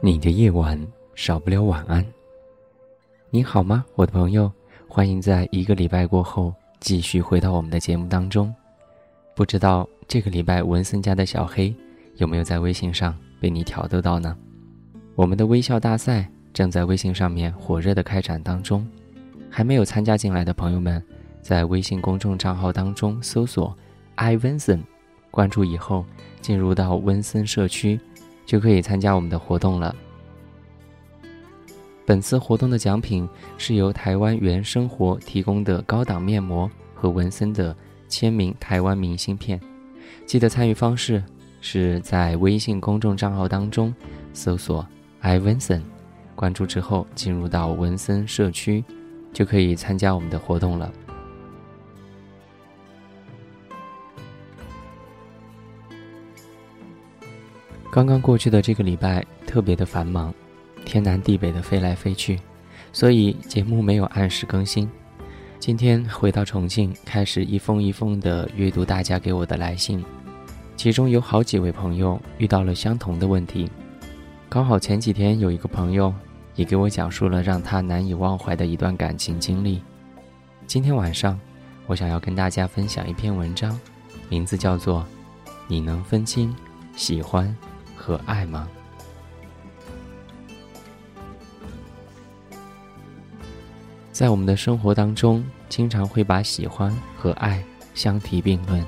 你的夜晚少不了晚安。你好吗，我的朋友？欢迎在一个礼拜过后继续回到我们的节目当中。不知道这个礼拜文森家的小黑有没有在微信上被你挑逗到呢？我们的微笑大赛正在微信上面火热的开展当中，还没有参加进来的朋友们，在微信公众账号当中搜索 “i v i n s o n 关注以后进入到温森社区，就可以参加我们的活动了。本次活动的奖品是由台湾原生活提供的高档面膜和文森的签名台湾明信片。记得参与方式是在微信公众账号当中搜索 “i v i n s o n 关注之后进入到文森社区，就可以参加我们的活动了。刚刚过去的这个礼拜特别的繁忙，天南地北的飞来飞去，所以节目没有按时更新。今天回到重庆，开始一封一封的阅读大家给我的来信，其中有好几位朋友遇到了相同的问题。刚好前几天有一个朋友也给我讲述了让他难以忘怀的一段感情经历。今天晚上，我想要跟大家分享一篇文章，名字叫做《你能分清喜欢和爱吗？》。在我们的生活当中，经常会把喜欢和爱相提并论。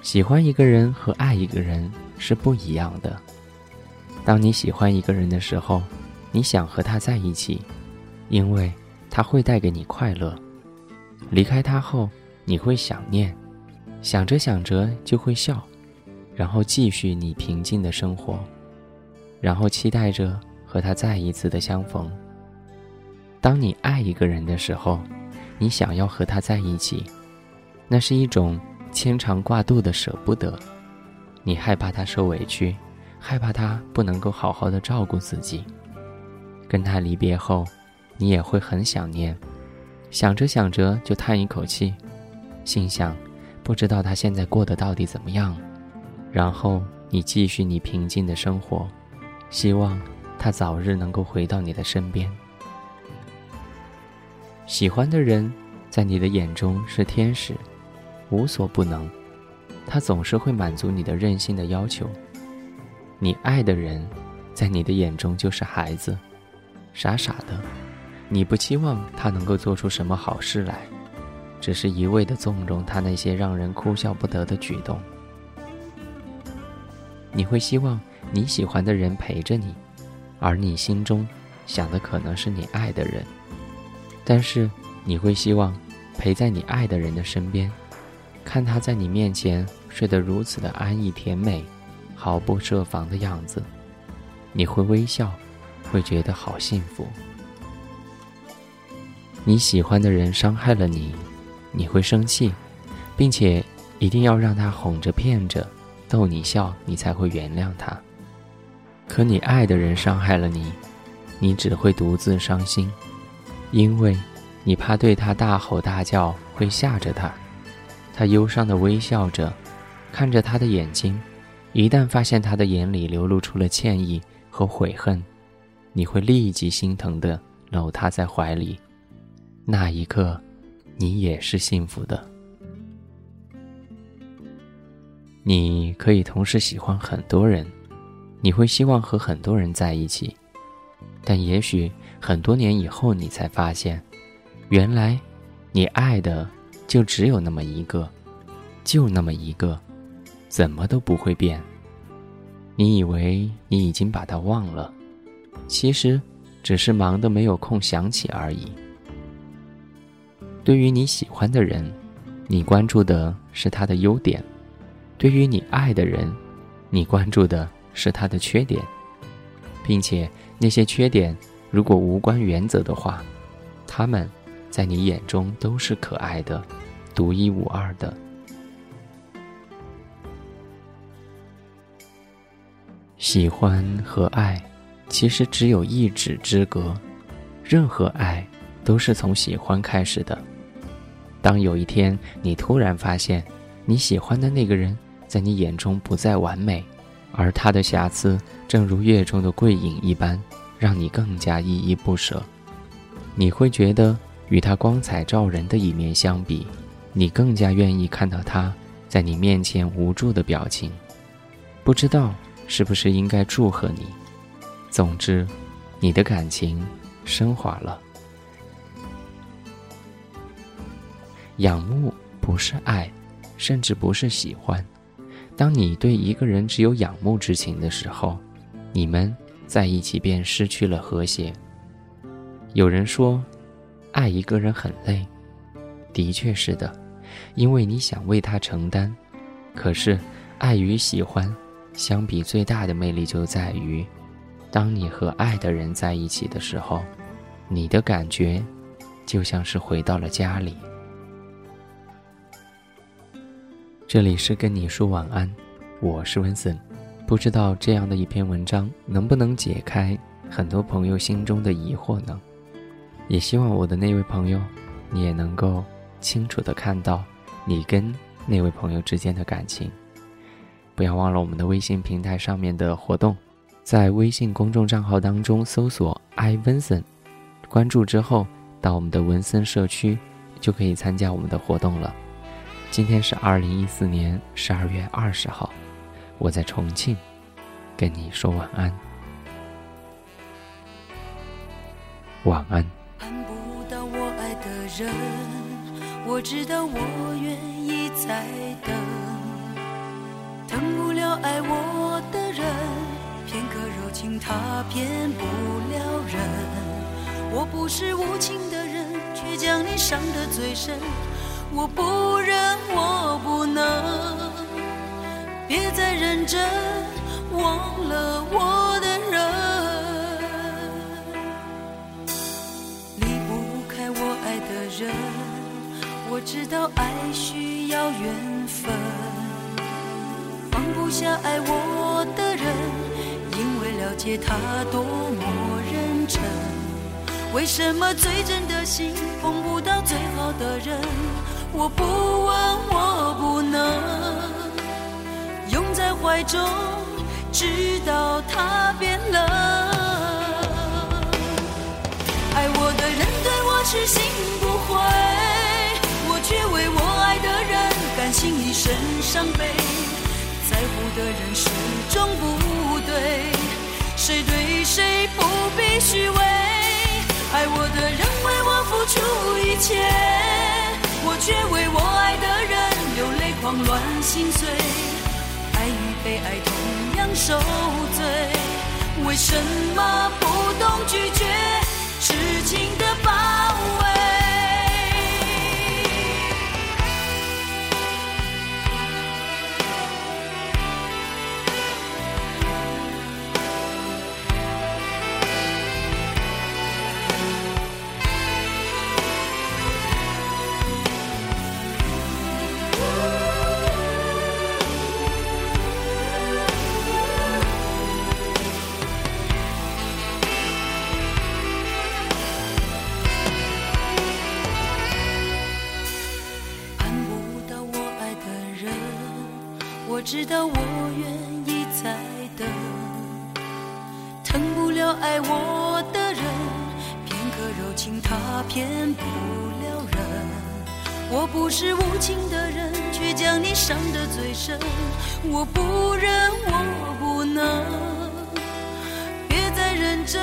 喜欢一个人和爱一个人是不一样的。当你喜欢一个人的时候，你想和他在一起，因为他会带给你快乐。离开他后，你会想念，想着想着就会笑，然后继续你平静的生活，然后期待着和他再一次的相逢。当你爱一个人的时候，你想要和他在一起，那是一种牵肠挂肚的舍不得。你害怕他受委屈，害怕他不能够好好的照顾自己。跟他离别后，你也会很想念，想着想着就叹一口气，心想不知道他现在过得到底怎么样。然后你继续你平静的生活，希望他早日能够回到你的身边。喜欢的人，在你的眼中是天使，无所不能，他总是会满足你的任性的要求。你爱的人，在你的眼中就是孩子，傻傻的，你不期望他能够做出什么好事来，只是一味的纵容他那些让人哭笑不得的举动。你会希望你喜欢的人陪着你，而你心中想的可能是你爱的人。但是你会希望陪在你爱的人的身边，看他在你面前睡得如此的安逸甜美，毫不设防的样子，你会微笑，会觉得好幸福。你喜欢的人伤害了你，你会生气，并且一定要让他哄着骗着，逗你笑，你才会原谅他。可你爱的人伤害了你，你只会独自伤心。因为，你怕对他大吼大叫会吓着他，他忧伤的微笑着，看着他的眼睛，一旦发现他的眼里流露出了歉意和悔恨，你会立即心疼的搂他在怀里，那一刻，你也是幸福的。你可以同时喜欢很多人，你会希望和很多人在一起，但也许。很多年以后，你才发现，原来，你爱的就只有那么一个，就那么一个，怎么都不会变。你以为你已经把他忘了，其实，只是忙得没有空想起而已。对于你喜欢的人，你关注的是他的优点；对于你爱的人，你关注的是他的缺点，并且那些缺点如果无关原则的话，他们在你眼中都是可爱的、独一无二的。喜欢和爱，其实只有一指之隔。任何爱，都是从喜欢开始的。当有一天你突然发现，你喜欢的那个人在你眼中不再完美，而他的瑕疵正如月中的桂影一般，让你更加依依不舍。你会觉得，与他光彩照人的一面相比，你更加愿意看到他在你面前无助的表情。不知道。是不是应该祝贺你？总之，你的感情升华了。仰慕不是爱，甚至不是喜欢。当你对一个人只有仰慕之情的时候，你们在一起便失去了和谐。有人说，爱一个人很累，的确是的，因为你想为他承担。可是，爱与喜欢。相比最大的魅力就在于，当你和爱的人在一起的时候，你的感觉就像是回到了家里。这里是跟你说晚安，我是温森。不知道这样的一篇文章能不能解开很多朋友心中的疑惑呢？也希望我的那位朋友，你也能够清楚的看到你跟那位朋友之间的感情。不要忘了我们的微信平台上面的活动，在微信公众账号当中搜索 “i 文森”，关注之后到我们的文森社区，就可以参加我们的活动了。今天是二零一四年十二月二十号，我在重庆，跟你说晚安，晚安。看不到我爱的人，我知道我愿意再等。等不了爱我的人，片刻柔情他骗不了人。我不是无情的人，却将你伤得最深。我不忍，我不能，别再认真，忘了我的人。离不开我爱的人，我知道爱需要缘分。放不下爱我的人，因为了解他多么认真。为什么最真的心碰不到最好的人？我不问，我不能拥在怀中，直到他变冷。爱我的人对我痴心不悔，我却为我爱的人甘心一生伤悲。在乎的人始终不对，谁对谁不必虚伪。爱我的人为我付出一切，我却为我爱的人流泪狂乱心碎。爱与被爱同样受罪，为什么不懂拒绝痴情的包围？知道我愿意再等，疼不了爱我的人，片刻柔情他骗不了人。我不是无情的人，却将你伤得最深。我不忍，我不能，别再认真，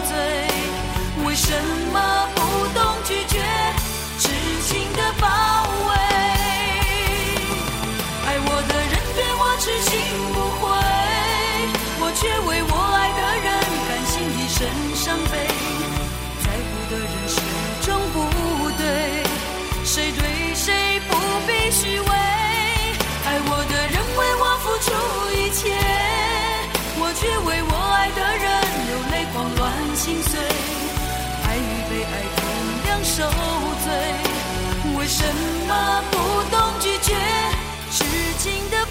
心碎。爱与被爱同样受罪，为什么不懂拒绝？痴情的。